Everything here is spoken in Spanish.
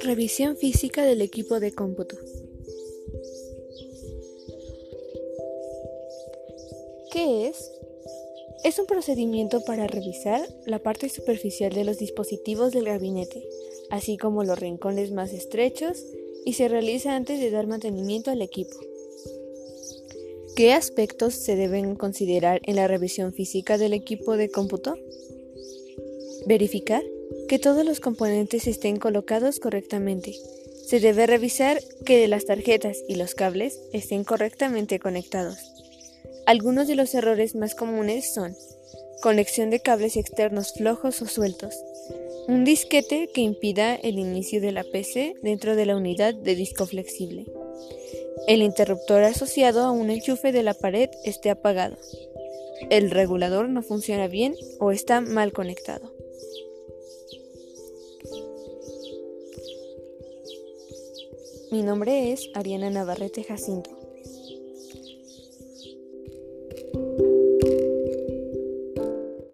Revisión física del equipo de cómputo. ¿Qué es? Es un procedimiento para revisar la parte superficial de los dispositivos del gabinete, así como los rincones más estrechos, y se realiza antes de dar mantenimiento al equipo. ¿Qué aspectos se deben considerar en la revisión física del equipo de cómputo? Verificar que todos los componentes estén colocados correctamente. Se debe revisar que las tarjetas y los cables estén correctamente conectados. Algunos de los errores más comunes son conexión de cables externos flojos o sueltos, un disquete que impida el inicio de la PC dentro de la unidad de disco flexible, el interruptor asociado a un enchufe de la pared esté apagado. El regulador no funciona bien o está mal conectado. Mi nombre es Ariana Navarrete Jacinto.